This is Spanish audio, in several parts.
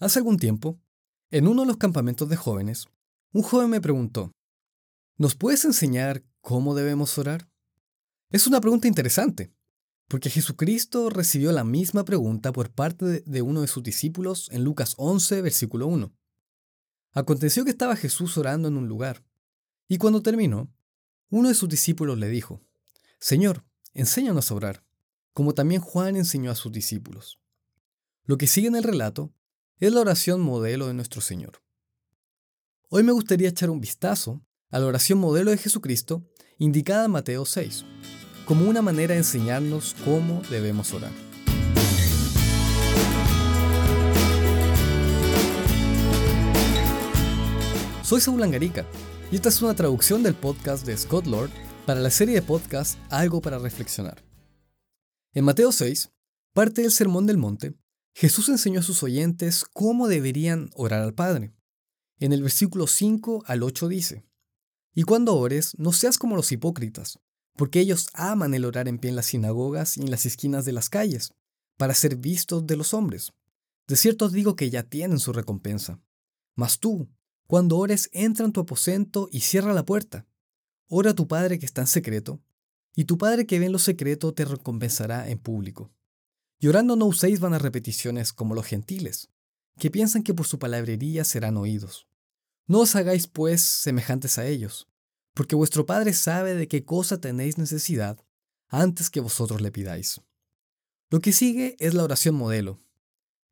Hace algún tiempo, en uno de los campamentos de jóvenes, un joven me preguntó, ¿nos puedes enseñar cómo debemos orar? Es una pregunta interesante, porque Jesucristo recibió la misma pregunta por parte de uno de sus discípulos en Lucas 11, versículo 1. Aconteció que estaba Jesús orando en un lugar, y cuando terminó, uno de sus discípulos le dijo, Señor, enséñanos a orar, como también Juan enseñó a sus discípulos. Lo que sigue en el relato es la oración modelo de nuestro Señor. Hoy me gustaría echar un vistazo a la oración modelo de Jesucristo indicada en Mateo 6, como una manera de enseñarnos cómo debemos orar. Soy Saúl Angarica y esta es una traducción del podcast de Scott Lord para la serie de podcast Algo para Reflexionar. En Mateo 6, parte del Sermón del Monte, Jesús enseñó a sus oyentes cómo deberían orar al Padre. En el versículo 5 al 8 dice, Y cuando ores, no seas como los hipócritas, porque ellos aman el orar en pie en las sinagogas y en las esquinas de las calles, para ser vistos de los hombres. De cierto os digo que ya tienen su recompensa. Mas tú, cuando ores, entra en tu aposento y cierra la puerta. Ora a tu Padre que está en secreto, y tu Padre que ve en lo secreto te recompensará en público. Llorando no uséis vanas repeticiones como los gentiles, que piensan que por su palabrería serán oídos. No os hagáis, pues, semejantes a ellos, porque vuestro Padre sabe de qué cosa tenéis necesidad antes que vosotros le pidáis. Lo que sigue es la oración modelo,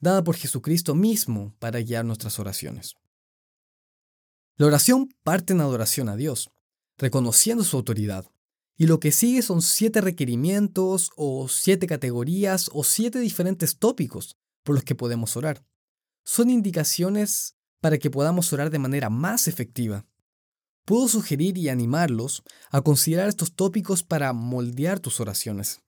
dada por Jesucristo mismo para guiar nuestras oraciones. La oración parte en adoración a Dios, reconociendo su autoridad, y lo que sigue son siete requerimientos o siete categorías o siete diferentes tópicos por los que podemos orar. Son indicaciones para que podamos orar de manera más efectiva. Puedo sugerir y animarlos a considerar estos tópicos para moldear tus oraciones.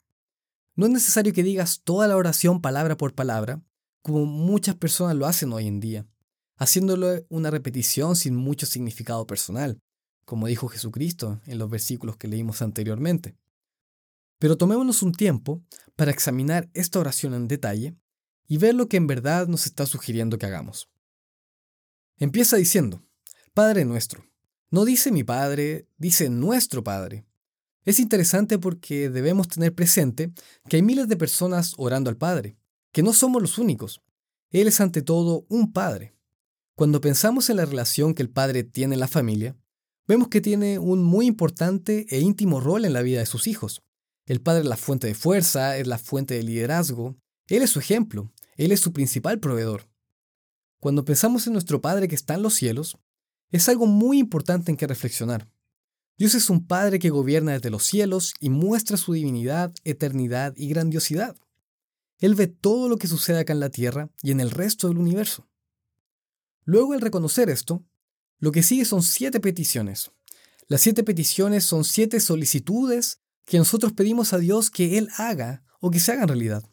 No es necesario que digas toda la oración palabra por palabra, como muchas personas lo hacen hoy en día, haciéndolo una repetición sin mucho significado personal como dijo Jesucristo en los versículos que leímos anteriormente. Pero tomémonos un tiempo para examinar esta oración en detalle y ver lo que en verdad nos está sugiriendo que hagamos. Empieza diciendo, Padre nuestro. No dice mi Padre, dice nuestro Padre. Es interesante porque debemos tener presente que hay miles de personas orando al Padre, que no somos los únicos. Él es ante todo un Padre. Cuando pensamos en la relación que el Padre tiene en la familia, vemos que tiene un muy importante e íntimo rol en la vida de sus hijos. El padre es la fuente de fuerza, es la fuente de liderazgo, él es su ejemplo, él es su principal proveedor. Cuando pensamos en nuestro Padre que está en los cielos, es algo muy importante en que reflexionar. Dios es un Padre que gobierna desde los cielos y muestra su divinidad, eternidad y grandiosidad. Él ve todo lo que sucede acá en la tierra y en el resto del universo. Luego, al reconocer esto, lo que sigue son siete peticiones. Las siete peticiones son siete solicitudes que nosotros pedimos a Dios que Él haga o que se hagan realidad.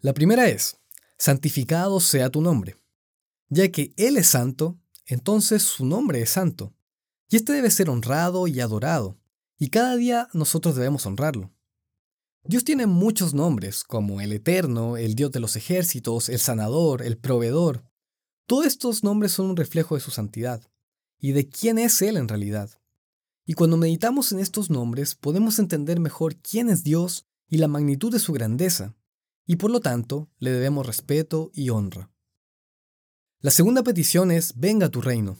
La primera es, santificado sea tu nombre. Ya que Él es santo, entonces su nombre es santo. Y este debe ser honrado y adorado, y cada día nosotros debemos honrarlo. Dios tiene muchos nombres, como el Eterno, el Dios de los ejércitos, el Sanador, el Proveedor, todos estos nombres son un reflejo de su santidad y de quién es Él en realidad. Y cuando meditamos en estos nombres podemos entender mejor quién es Dios y la magnitud de su grandeza, y por lo tanto le debemos respeto y honra. La segunda petición es, venga tu reino.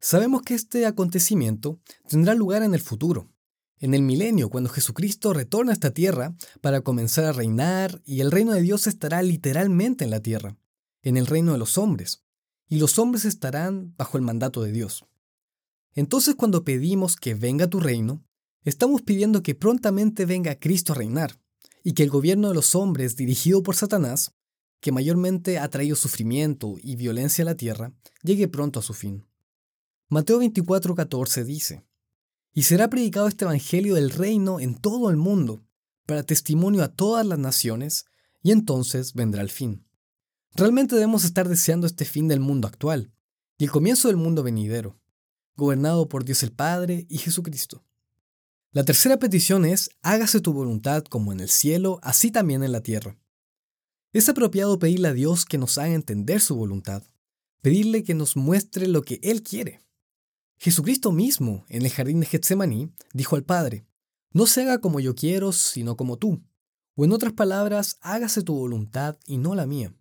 Sabemos que este acontecimiento tendrá lugar en el futuro, en el milenio, cuando Jesucristo retorna a esta tierra para comenzar a reinar y el reino de Dios estará literalmente en la tierra, en el reino de los hombres y los hombres estarán bajo el mandato de Dios. Entonces cuando pedimos que venga tu reino, estamos pidiendo que prontamente venga Cristo a reinar, y que el gobierno de los hombres dirigido por Satanás, que mayormente ha traído sufrimiento y violencia a la tierra, llegue pronto a su fin. Mateo 24:14 dice, Y será predicado este Evangelio del reino en todo el mundo, para testimonio a todas las naciones, y entonces vendrá el fin. Realmente debemos estar deseando este fin del mundo actual y el comienzo del mundo venidero, gobernado por Dios el Padre y Jesucristo. La tercera petición es, hágase tu voluntad como en el cielo, así también en la tierra. Es apropiado pedirle a Dios que nos haga entender su voluntad, pedirle que nos muestre lo que Él quiere. Jesucristo mismo, en el jardín de Getsemaní, dijo al Padre, no se haga como yo quiero, sino como tú. O en otras palabras, hágase tu voluntad y no la mía.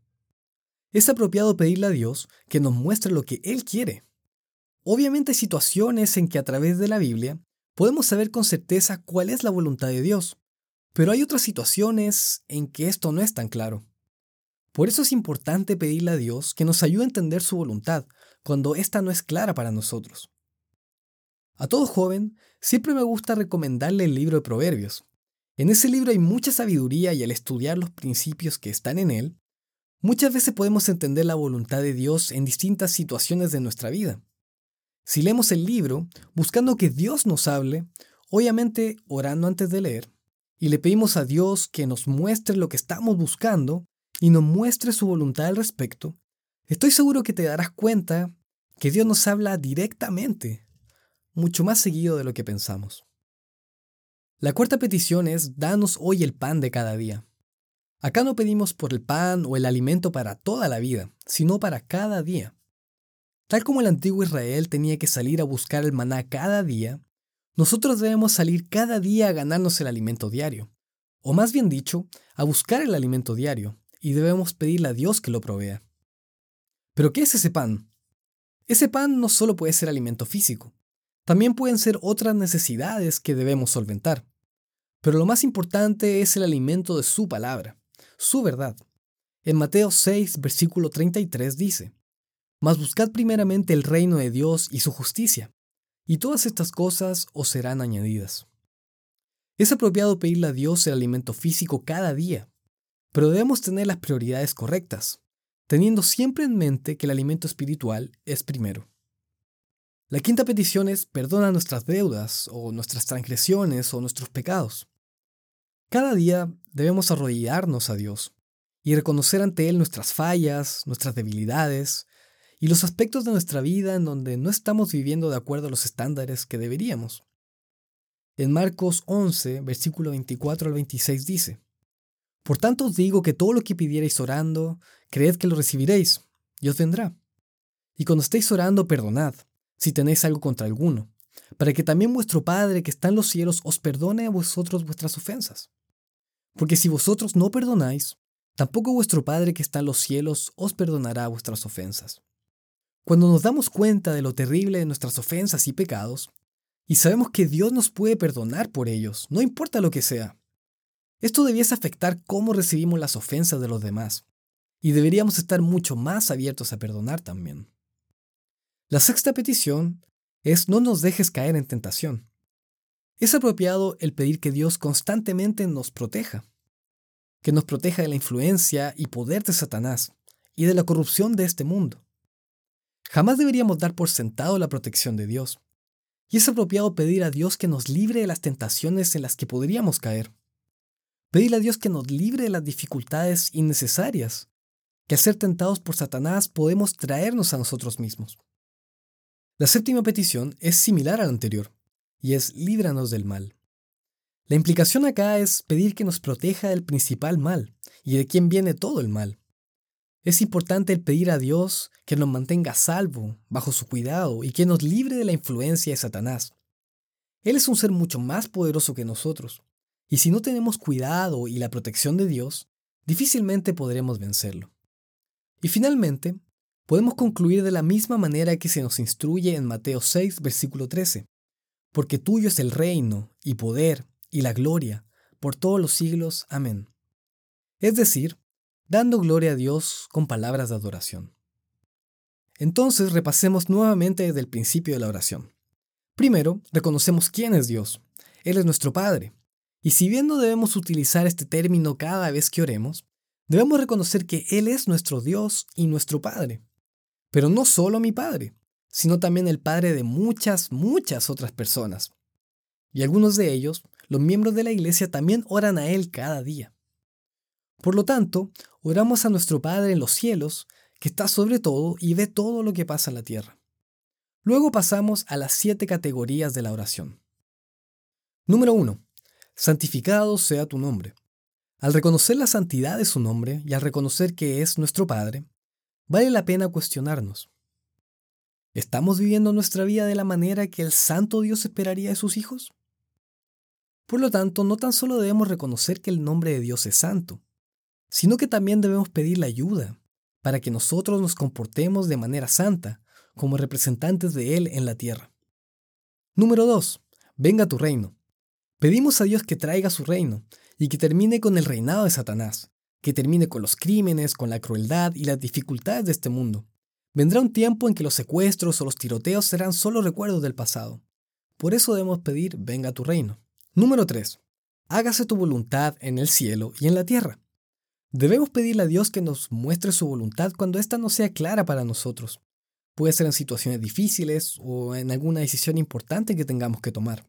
Es apropiado pedirle a Dios que nos muestre lo que Él quiere. Obviamente hay situaciones en que a través de la Biblia podemos saber con certeza cuál es la voluntad de Dios, pero hay otras situaciones en que esto no es tan claro. Por eso es importante pedirle a Dios que nos ayude a entender su voluntad cuando ésta no es clara para nosotros. A todo joven siempre me gusta recomendarle el libro de Proverbios. En ese libro hay mucha sabiduría y al estudiar los principios que están en él, muchas veces podemos entender la voluntad de Dios en distintas situaciones de nuestra vida. Si leemos el libro buscando que Dios nos hable, obviamente orando antes de leer, y le pedimos a Dios que nos muestre lo que estamos buscando y nos muestre su voluntad al respecto, estoy seguro que te darás cuenta que Dios nos habla directamente, mucho más seguido de lo que pensamos. La cuarta petición es, danos hoy el pan de cada día. Acá no pedimos por el pan o el alimento para toda la vida, sino para cada día. Tal como el antiguo Israel tenía que salir a buscar el maná cada día, nosotros debemos salir cada día a ganarnos el alimento diario, o más bien dicho, a buscar el alimento diario, y debemos pedirle a Dios que lo provea. Pero ¿qué es ese pan? Ese pan no solo puede ser alimento físico, también pueden ser otras necesidades que debemos solventar. Pero lo más importante es el alimento de su palabra, su verdad. En Mateo 6, versículo 33 dice, Mas buscad primeramente el reino de Dios y su justicia, y todas estas cosas os serán añadidas. Es apropiado pedirle a Dios el alimento físico cada día, pero debemos tener las prioridades correctas, teniendo siempre en mente que el alimento espiritual es primero. La quinta petición es perdona nuestras deudas o nuestras transgresiones o nuestros pecados. Cada día debemos arrodillarnos a Dios y reconocer ante Él nuestras fallas, nuestras debilidades y los aspectos de nuestra vida en donde no estamos viviendo de acuerdo a los estándares que deberíamos. En Marcos 11, versículo 24 al 26 dice, por tanto os digo que todo lo que pidierais orando, creed que lo recibiréis, y os vendrá. Y cuando estéis orando, perdonad, si tenéis algo contra alguno, para que también vuestro Padre que está en los cielos os perdone a vosotros vuestras ofensas. Porque si vosotros no perdonáis, tampoco vuestro Padre que está en los cielos os perdonará vuestras ofensas. Cuando nos damos cuenta de lo terrible de nuestras ofensas y pecados, y sabemos que Dios nos puede perdonar por ellos, no importa lo que sea, esto debiese afectar cómo recibimos las ofensas de los demás, y deberíamos estar mucho más abiertos a perdonar también. La sexta petición es no nos dejes caer en tentación. Es apropiado el pedir que Dios constantemente nos proteja, que nos proteja de la influencia y poder de Satanás y de la corrupción de este mundo. Jamás deberíamos dar por sentado la protección de Dios, y es apropiado pedir a Dios que nos libre de las tentaciones en las que podríamos caer. Pedirle a Dios que nos libre de las dificultades innecesarias que al ser tentados por Satanás podemos traernos a nosotros mismos. La séptima petición es similar a la anterior, y es líbranos del mal. La implicación acá es pedir que nos proteja del principal mal y de quien viene todo el mal. Es importante el pedir a Dios que nos mantenga salvo, bajo su cuidado y que nos libre de la influencia de Satanás. Él es un ser mucho más poderoso que nosotros, y si no tenemos cuidado y la protección de Dios, difícilmente podremos vencerlo. Y finalmente, podemos concluir de la misma manera que se nos instruye en Mateo 6, versículo 13, porque tuyo es el reino y poder y la gloria por todos los siglos. Amén. Es decir, dando gloria a Dios con palabras de adoración. Entonces repasemos nuevamente desde el principio de la oración. Primero, reconocemos quién es Dios. Él es nuestro Padre, y si bien no debemos utilizar este término cada vez que oremos, debemos reconocer que Él es nuestro Dios y nuestro Padre. Pero no solo mi Padre, sino también el Padre de muchas, muchas otras personas. Y algunos de ellos, los miembros de la Iglesia, también oran a Él cada día. Por lo tanto, oramos a nuestro Padre en los cielos, que está sobre todo y ve todo lo que pasa en la tierra. Luego pasamos a las siete categorías de la oración. Número 1 santificado sea tu nombre. Al reconocer la santidad de su nombre y al reconocer que es nuestro Padre, vale la pena cuestionarnos. ¿Estamos viviendo nuestra vida de la manera que el santo Dios esperaría de sus hijos? Por lo tanto, no tan solo debemos reconocer que el nombre de Dios es santo, sino que también debemos pedirle ayuda para que nosotros nos comportemos de manera santa como representantes de Él en la tierra. Número 2. Venga tu reino. Pedimos a Dios que traiga su reino y que termine con el reinado de Satanás, que termine con los crímenes, con la crueldad y las dificultades de este mundo. Vendrá un tiempo en que los secuestros o los tiroteos serán solo recuerdos del pasado. Por eso debemos pedir, venga tu reino. Número 3. Hágase tu voluntad en el cielo y en la tierra. Debemos pedirle a Dios que nos muestre su voluntad cuando ésta no sea clara para nosotros. Puede ser en situaciones difíciles o en alguna decisión importante que tengamos que tomar.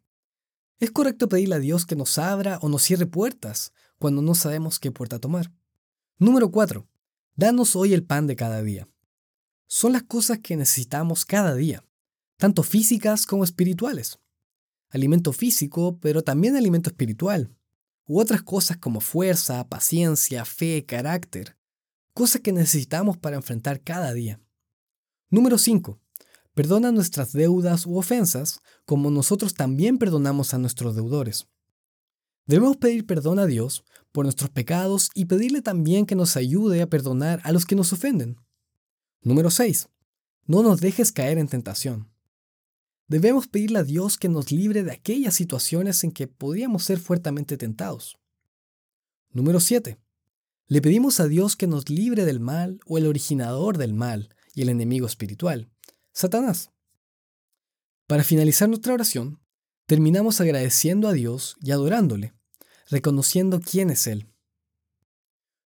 Es correcto pedirle a Dios que nos abra o nos cierre puertas cuando no sabemos qué puerta tomar. Número 4. Danos hoy el pan de cada día. Son las cosas que necesitamos cada día, tanto físicas como espirituales. Alimento físico, pero también alimento espiritual. U otras cosas como fuerza, paciencia, fe, carácter. Cosas que necesitamos para enfrentar cada día. Número 5. Perdona nuestras deudas u ofensas, como nosotros también perdonamos a nuestros deudores. Debemos pedir perdón a Dios por nuestros pecados y pedirle también que nos ayude a perdonar a los que nos ofenden. Número 6. No nos dejes caer en tentación. Debemos pedirle a Dios que nos libre de aquellas situaciones en que podríamos ser fuertemente tentados. Número 7. Le pedimos a Dios que nos libre del mal o el originador del mal y el enemigo espiritual, Satanás. Para finalizar nuestra oración, terminamos agradeciendo a Dios y adorándole, reconociendo quién es Él.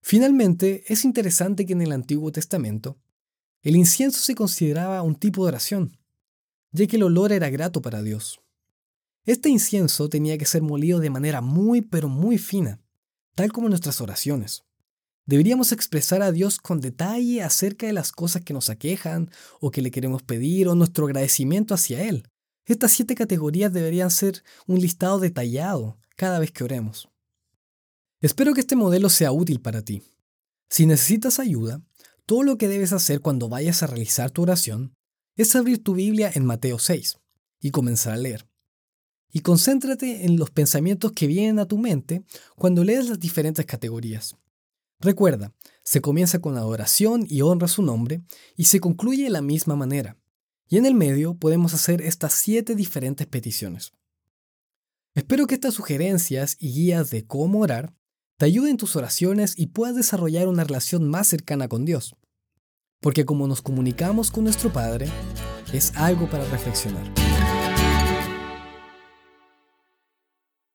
Finalmente, es interesante que en el Antiguo Testamento, el incienso se consideraba un tipo de oración, ya que el olor era grato para Dios. Este incienso tenía que ser molido de manera muy pero muy fina, tal como nuestras oraciones. Deberíamos expresar a Dios con detalle acerca de las cosas que nos aquejan o que le queremos pedir o nuestro agradecimiento hacia Él. Estas siete categorías deberían ser un listado detallado cada vez que oremos. Espero que este modelo sea útil para ti. Si necesitas ayuda, todo lo que debes hacer cuando vayas a realizar tu oración es abrir tu Biblia en Mateo 6 y comenzar a leer. Y concéntrate en los pensamientos que vienen a tu mente cuando lees las diferentes categorías. Recuerda, se comienza con adoración y honra su nombre y se concluye de la misma manera. Y en el medio podemos hacer estas siete diferentes peticiones. Espero que estas sugerencias y guías de cómo orar te ayuden en tus oraciones y puedas desarrollar una relación más cercana con Dios. Porque como nos comunicamos con nuestro Padre, es algo para reflexionar.